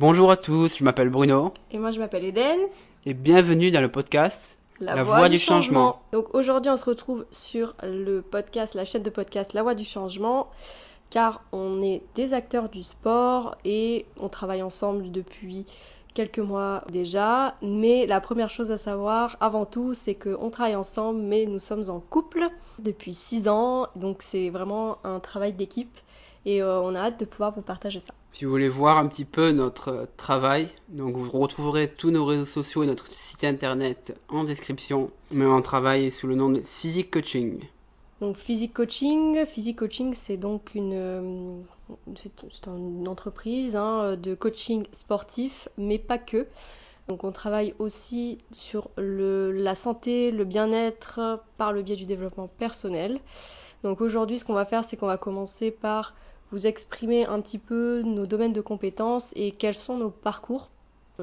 Bonjour à tous, je m'appelle Bruno Et moi je m'appelle Eden. et bienvenue dans le podcast La, Voix du changement. Donc aujourd'hui on se retrouve sur le podcast, la chaîne de podcast La Voix du changement, car on est des acteurs du sport et on travaille ensemble depuis quelques mois déjà. Mais la première chose à savoir avant tout, c'est qu'on travaille ensemble, mais nous sommes en couple depuis 6 ans. Donc c'est vraiment un travail d'équipe et euh, on a hâte de pouvoir vous partager ça. Si vous voulez voir un petit peu notre euh, travail, donc vous retrouverez tous nos réseaux sociaux et notre site internet en description. Mais on travaille sous le nom de Physique Coaching. Donc Physique Coaching, Physique Coaching c'est donc une, euh, entreprise hein, de coaching sportif, mais pas que. Donc on travaille aussi sur le, la santé, le bien-être par le biais du développement personnel. Donc aujourd'hui ce qu'on va faire c'est qu'on va commencer par vous exprimer un petit peu nos domaines de compétences et quels sont nos parcours.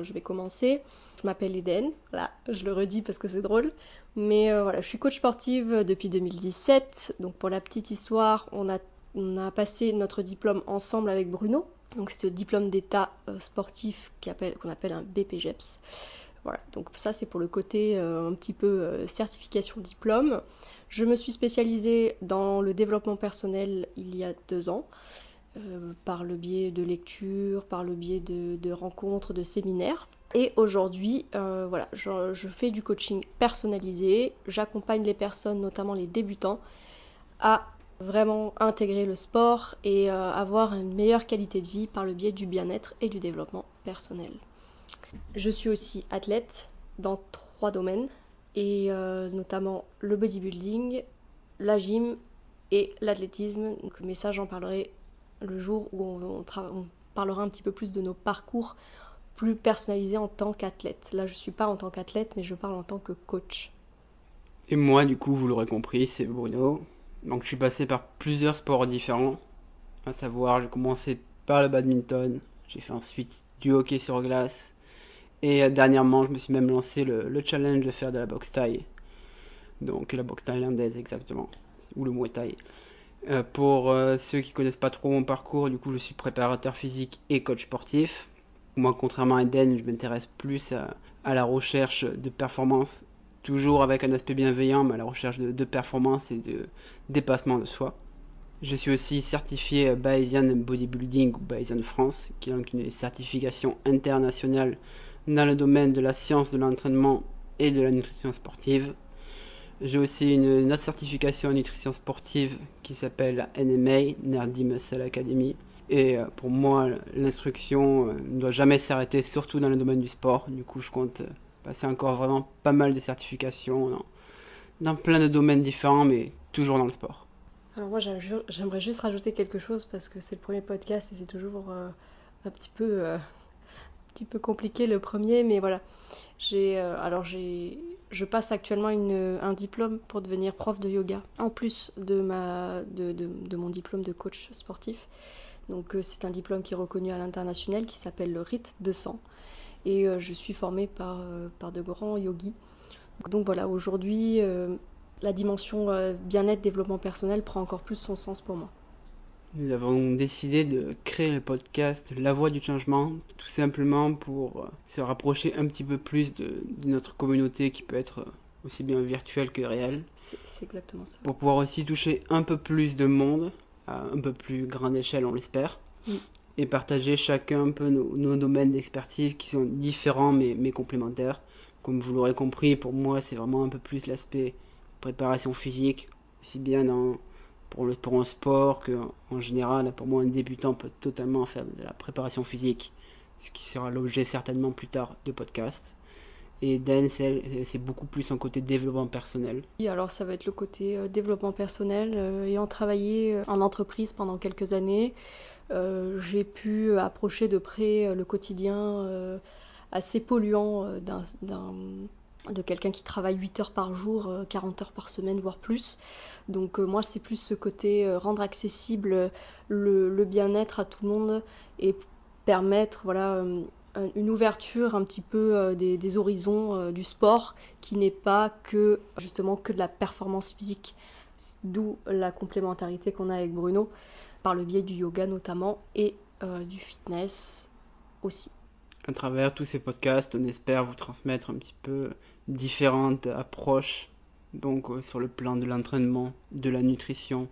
Je vais commencer. Je m'appelle Eden, voilà, je le redis parce que c'est drôle. Mais euh, voilà, je suis coach sportive depuis 2017. Donc pour la petite histoire, on a, on a passé notre diplôme ensemble avec Bruno. Donc c'est le diplôme d'état euh, sportif qu'on appelle un BPGEPS. Voilà, donc ça c'est pour le côté euh, un petit peu certification diplôme. Je me suis spécialisée dans le développement personnel il y a deux ans, euh, par le biais de lectures, par le biais de, rencontres, de séminaires. Et aujourd'hui, euh, voilà, je, fais du coaching personnalisé. J'accompagne les personnes, notamment les débutants, à vraiment intégrer le sport et euh, avoir une meilleure qualité de vie par le biais du bien-être et du développement personnel. Je suis aussi athlète dans trois domaines, et notamment le bodybuilding, la gym et l'athlétisme. Mais ça, j'en parlerai le jour où on, parlera un petit peu plus de nos parcours plus personnalisés en tant qu'athlète. Là, je suis pas en tant qu'athlète, mais je parle en tant que coach. Et moi, du coup, vous l'aurez compris, c'est Bruno. Donc je suis passé par plusieurs sports différents. À savoir, j'ai commencé par le badminton, j'ai fait ensuite du hockey sur glace. Et euh, dernièrement, je me suis même lancé le, le challenge de faire de la boxe thaï. Donc la boxe thaïlandaise exactement. Ou le muay thai. Euh, pour euh, ceux qui connaissent pas trop mon parcours, du coup, je suis préparateur physique et coach sportif. Moi, contrairement à Eden, je m'intéresse plus à, la recherche de performance toujours avec un aspect bienveillant, mais à la recherche de, de performance et de dépassement de soi. Je suis aussi certifié Bayesian Bodybuilding ou Bayesian France, qui est donc une certification internationale dans le domaine de la science de l'entraînement et de la nutrition sportive. J'ai aussi une, autre certification en nutrition sportive qui s'appelle NMA, Nerdy Muscle Academy. Et euh, pour moi, l'instruction euh, ne doit jamais s'arrêter, surtout dans le domaine du sport. Du coup, je compte euh, passer encore vraiment pas mal de certifications dans, plein de domaines différents, mais toujours dans le sport. Alors moi, j'aimerais juste rajouter quelque chose parce que c'est le premier podcast et c'est toujours un petit peu, compliqué le premier, mais voilà. J'ai, alors j'ai, je passe actuellement un diplôme pour devenir prof de yoga, en plus de mon diplôme de coach sportif. Euh, c'est un diplôme qui est reconnu à l'international, qui s'appelle le RIT 200, et euh, je suis formée par, euh, par de grands yogis. Donc voilà, aujourd'hui. la dimension bien-être, développement personnel prend encore plus son sens pour moi. Nous avons décidé de créer le podcast La Voix du Changement, tout simplement pour euh, se rapprocher un petit peu plus de, de notre communauté qui peut être euh, aussi bien virtuelle que réelle, C'est exactement ça. pour pouvoir aussi toucher un peu plus de monde, à un peu plus grande échelle on l'espère, et partager chacun un peu nos, nos domaines d'expertise qui sont différents mais, mais complémentaires. Comme vous l'aurez compris, pour moi c'est vraiment un peu plus l'aspect préparation physique, aussi bien dans, pour, le, sport que en général, pour moi un débutant peut totalement faire de la préparation physique, ce qui sera l'objet certainement plus tard de podcast. Et Dan, c'est beaucoup plus un côté développement personnel. Et Alors ça va être le côté euh, développement personnel. euh, ayant travaillé euh, en entreprise pendant quelques années, j'ai pu approcher de près le quotidien assez polluant d'un- de quelqu'un qui travaille 8 heures par jour, euh, 40 heures par semaine, voire plus. Donc euh, moi, c'est plus ce côté euh, rendre accessible euh, le, bien-être à tout le monde et permettre voilà, euh, un- une ouverture un petit peu euh, des, horizons euh, du sport qui n'est pas que justement que de la performance physique. D'où la complémentarité qu'on a avec Bruno, par le biais du yoga notamment, et euh, du fitness aussi. À travers tous ces podcasts, on espère vous transmettre un petit peu différentes approches, donc euh, sur le plan de l'entraînement, de la nutrition,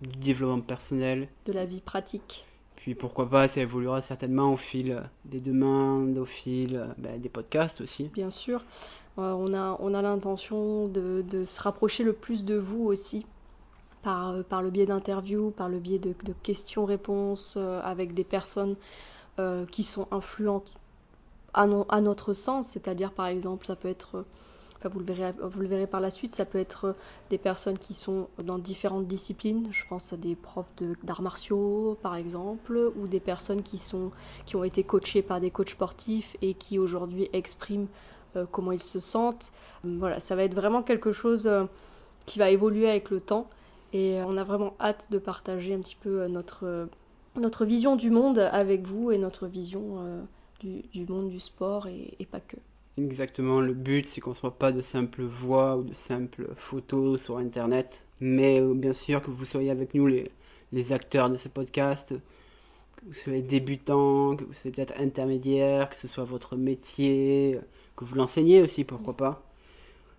du développement personnel. De la vie pratique. Puis pourquoi pas, ça évoluera certainement au fil des demandes, au fil euh, ben, des podcasts aussi. Bien sûr. Euh, on a, on a l'intention de, de, se rapprocher le plus de vous aussi, par, euh, par le biais d'interviews, par le biais de, de questions-réponses avec des personnes qui sont influentes à, notre sens. C'est-à-dire, par exemple, ça peut être vous, le verrez, vous le verrez par la suite, ça peut être des personnes qui sont dans différentes disciplines. Je pense à des profs d'arts martiaux, par exemple, ou des personnes qui, sont, qui ont été coachées par des coachs sportifs et qui aujourd'hui expriment euh, comment ils se sentent. Voilà, ça va être vraiment quelque chose euh, qui va évoluer avec le temps. Et on a vraiment hâte de partager un petit peu euh, notre, notre vision du monde avec vous et notre vision du, monde du sport et, et pas que. Exactement, le but c'est qu'on ne soit pas de simples voix ou de simples photos sur internet, mais euh, bien sûr que vous soyez avec nous les, les acteurs de ce podcast, que vous soyez débutant, que vous soyez peut-être intermédiaire, que ce soit votre métier, que vous l'enseignez aussi, pourquoi pas.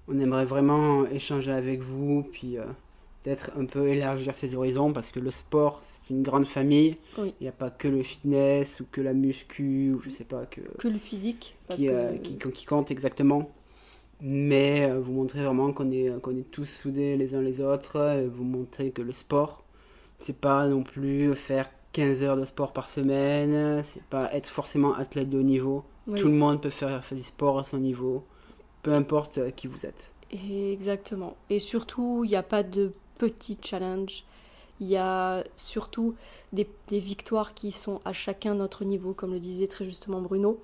On aimerait vraiment échanger avec vous, puis euh, peut-être un peu élargir ses horizons parce que le sport c'est une grande famille. Oui. Il n'y a pas que le fitness ou que la muscu ou je sais pas que que le physique qui, que... euh, qui, qui, compte exactement. Mais euh, vous montrez vraiment qu'on est qu'on est tous soudés les uns les autres. Et vous montrez que le sport c'est pas non plus faire 15 heures de sport par semaine. C'est pas être forcément athlète de haut niveau. Oui. Tout le monde peut faire, faire du sport à son niveau, peu importe euh, qui vous êtes. Exactement. Et surtout, il n'y a pas de petits challenges. Il y a surtout des, victoires qui sont à chacun notre niveau, comme le disait très justement Bruno.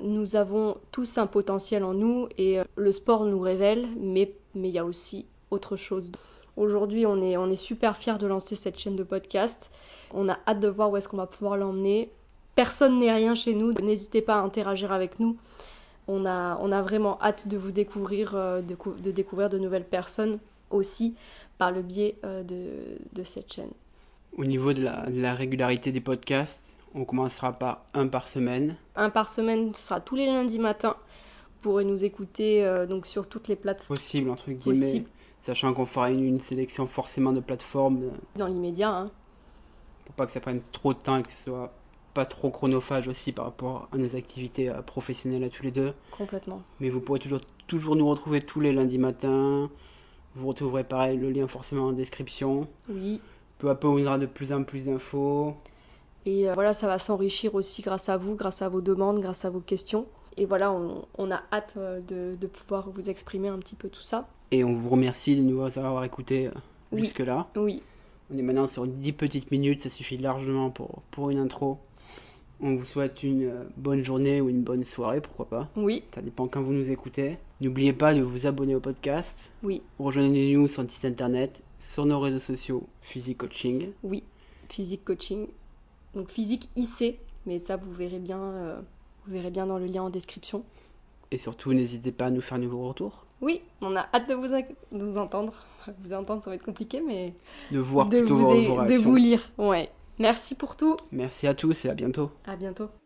Nous avons tous un potentiel en nous et le sport nous révèle, mais, mais il y a aussi autre chose. Aujourd'hui, on est, on est super fiers de lancer cette chaîne de podcast. On a hâte de voir où est-ce qu'on va pouvoir l'emmener. Personne n'est rien chez nous. N'hésitez pas à interagir avec nous. On a, on a vraiment hâte de vous découvrir, euh, de découvrir de nouvelles personnes aussi par le biais euh, de, de, cette chaîne. Au niveau de la, de la, régularité des podcasts, on commencera par un par semaine. Un par semaine, ce sera tous les lundis matins. Vous pourrez nous écouter euh, donc sur toutes les plateformes. Possible, entre guillemets. Possible. Sachant qu'on fera une, une, sélection forcément de plateformes. Dans l'immédiat. Hein. Pour pas que ça prenne trop de temps et que ce soit pas trop chronophage aussi par rapport à nos activités euh, professionnelles à tous les deux. Complètement. Mais vous pourrez toujours, toujours nous retrouver tous les lundis matins. Vous retrouverez pareil le lien forcément en description. Oui. Peu à peu, on aura de plus en plus d'infos. Et euh, voilà, ça va s'enrichir aussi grâce à vous, grâce à vos demandes, grâce à vos questions. Et voilà, on, on a hâte euh, de, de, pouvoir vous exprimer un petit peu tout ça. Et on vous remercie de nous avoir écoutés oui. jusque-là. Oui. On est maintenant sur 10 petites minutes, ça suffit largement pour, pour une intro. On vous souhaite une bonne journée ou une bonne soirée, pourquoi pas. Oui. Ça dépend quand vous nous écoutez. N'oubliez pas de vous abonner au podcast. Oui. Rejoignez-nous sur le site internet, sur nos réseaux sociaux, Physique Coaching. Oui, Physique Coaching. Donc Physique IC, mais ça vous verrez bien, euh, vous verrez bien dans le lien en description. Et surtout, n'hésitez pas à nous faire nouveaux retours. Oui, on a hâte de vous, de vous entendre. Vous entendre, ça va être compliqué, mais de voir de plutôt vous, vos, vos de vous lire. Ouais. Merci pour tout. Merci à tous et à bientôt. À bientôt.